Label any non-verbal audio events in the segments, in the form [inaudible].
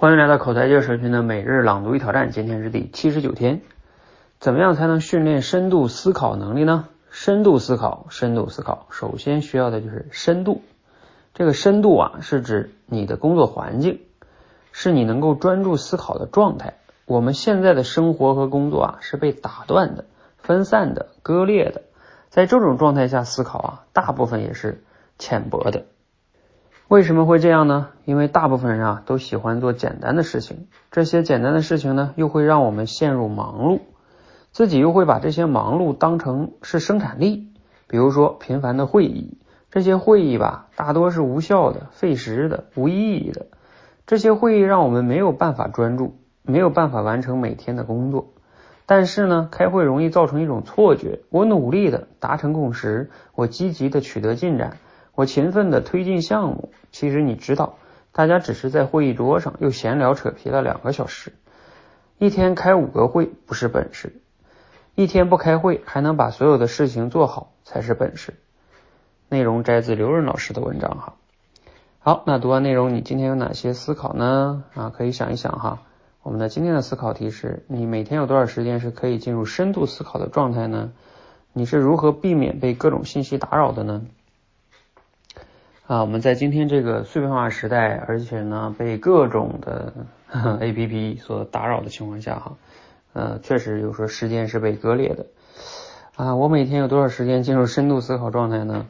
欢迎来到口才界社群的每日朗读与挑战，今天是第七十九天。怎么样才能训练深度思考能力呢？深度思考，深度思考，首先需要的就是深度。这个深度啊，是指你的工作环境，是你能够专注思考的状态。我们现在的生活和工作啊，是被打断的、分散的、割裂的。在这种状态下思考啊，大部分也是浅薄的。为什么会这样呢？因为大部分人啊都喜欢做简单的事情，这些简单的事情呢又会让我们陷入忙碌，自己又会把这些忙碌当成是生产力。比如说频繁的会议，这些会议吧大多是无效的、费时的、无意义的。这些会议让我们没有办法专注，没有办法完成每天的工作。但是呢，开会容易造成一种错觉：我努力的达成共识，我积极的取得进展。我勤奋的推进项目，其实你知道，大家只是在会议桌上又闲聊扯皮了两个小时。一天开五个会不是本事，一天不开会还能把所有的事情做好才是本事。内容摘自刘润老师的文章哈。好，那读完内容，你今天有哪些思考呢？啊，可以想一想哈。我们的今天的思考题是：你每天有多少时间是可以进入深度思考的状态呢？你是如何避免被各种信息打扰的呢？啊，我们在今天这个碎片化时代，而且呢被各种的 [laughs] A P P 所打扰的情况下，哈，呃，确实有时候时间是被割裂的。啊，我每天有多少时间进入深度思考状态呢？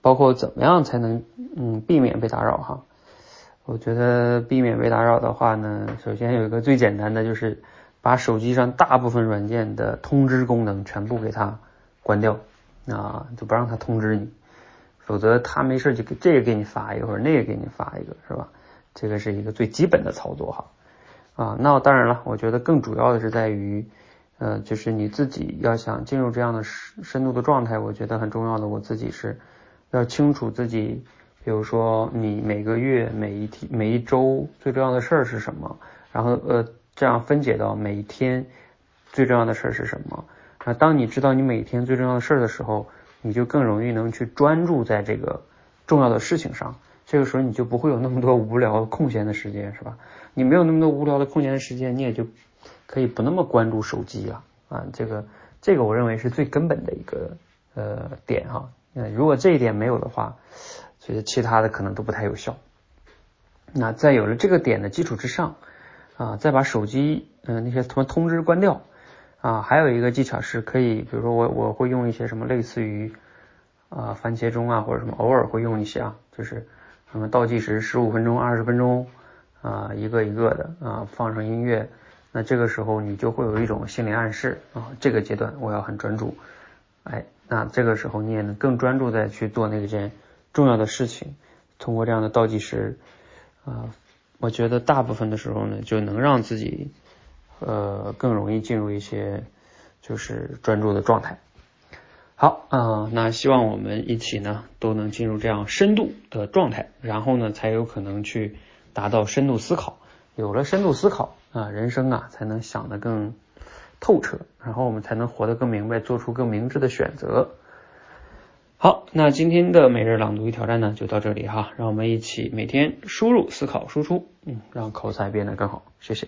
包括怎么样才能嗯避免被打扰哈？我觉得避免被打扰的话呢，首先有一个最简单的就是把手机上大部分软件的通知功能全部给它关掉啊，就不让它通知你。否则他没事就给这个给你发一个，或者那个给你发一个，是吧？这个是一个最基本的操作哈。啊，那当然了，我觉得更主要的是在于，呃，就是你自己要想进入这样的深深度的状态，我觉得很重要的，我自己是要清楚自己，比如说你每个月、每一天、每一周最重要的事儿是什么，然后呃，这样分解到每一天最重要的事儿是什么。啊，当你知道你每天最重要的事儿的时候。你就更容易能去专注在这个重要的事情上，这个时候你就不会有那么多无聊空闲的时间，是吧？你没有那么多无聊的空闲的时间，你也就可以不那么关注手机了啊。这个这个我认为是最根本的一个呃点哈。那如果这一点没有的话，其实其他的可能都不太有效。那在有了这个点的基础之上啊，再把手机嗯那些什么通知关掉。啊，还有一个技巧是可以，比如说我我会用一些什么类似于啊番茄钟啊或者什么，偶尔会用一些啊，就是什么倒计时十五分钟、二十分钟啊，一个一个的啊，放上音乐，那这个时候你就会有一种心理暗示啊，这个阶段我要很专注，哎，那这个时候你也能更专注在去做那件重要的事情，通过这样的倒计时啊，我觉得大部分的时候呢，就能让自己。呃，更容易进入一些就是专注的状态。好，嗯，那希望我们一起呢都能进入这样深度的状态，然后呢才有可能去达到深度思考。有了深度思考啊，人生啊才能想得更透彻，然后我们才能活得更明白，做出更明智的选择。好，那今天的每日朗读与挑战呢就到这里哈，让我们一起每天输入、思考、输出，嗯，让口才变得更好。谢谢。